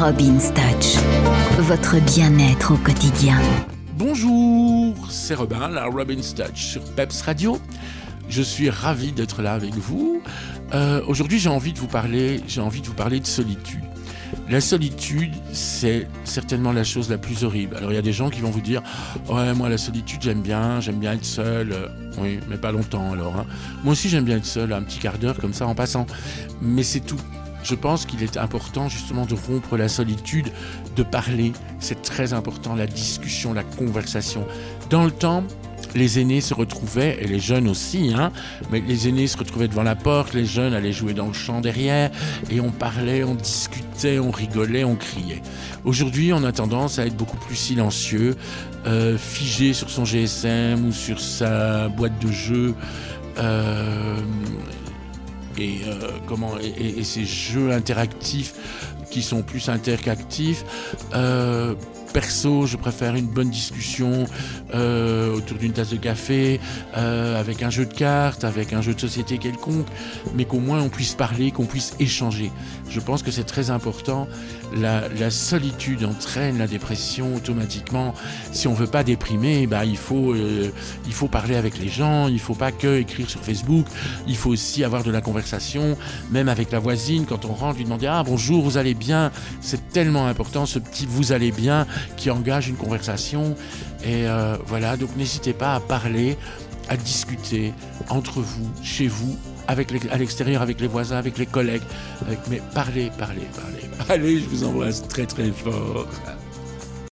Robin's Touch, votre bien-être au quotidien. Bonjour, c'est Robin, la Robin's Touch sur Peps Radio. Je suis ravi d'être là avec vous. Euh, aujourd'hui, j'ai envie de vous parler, j'ai envie de vous parler de solitude. La solitude, c'est certainement la chose la plus horrible. Alors il y a des gens qui vont vous dire Ouais, moi la solitude, j'aime bien, j'aime bien être seul. Euh, oui, mais pas longtemps alors. Hein. Moi aussi, j'aime bien être seul, un petit quart d'heure comme ça en passant. Mais c'est tout. Je pense qu'il est important justement de rompre la solitude, de parler. C'est très important, la discussion, la conversation. Dans le temps, les aînés se retrouvaient, et les jeunes aussi, hein, mais les aînés se retrouvaient devant la porte, les jeunes allaient jouer dans le champ derrière, et on parlait, on discutait, on rigolait, on criait. Aujourd'hui, on a tendance à être beaucoup plus silencieux, euh, figé sur son GSM ou sur sa boîte de jeu. Euh, et, euh, comment, et, ces jeux interactifs qui sont plus interactifs. Euh, perso, je préfère une bonne discussion euh, autour d'une tasse de café, euh, avec un jeu de cartes, avec un jeu de société quelconque, mais qu'au moins on puisse parler, qu'on puisse échanger. Je pense que c'est très important. La, solitude entraîne la dépression automatiquement. Si on veut pas déprimer, bah, il, faut, euh, il faut parler avec les gens, il faut pas que écrire sur Facebook, il faut aussi avoir de la conversation, même avec la voisine, quand on rentre, lui demander Ah bonjour, vous allez C'est tellement important ce petit vous allez bien qui engage une conversation. Et euh, voilà, donc n'hésitez pas à parler, à discuter entre vous, chez vous, à l'extérieur, avec les voisins, avec les collègues. mais parlez, parlez, parlez. Allez, je vous embrasse très très fort.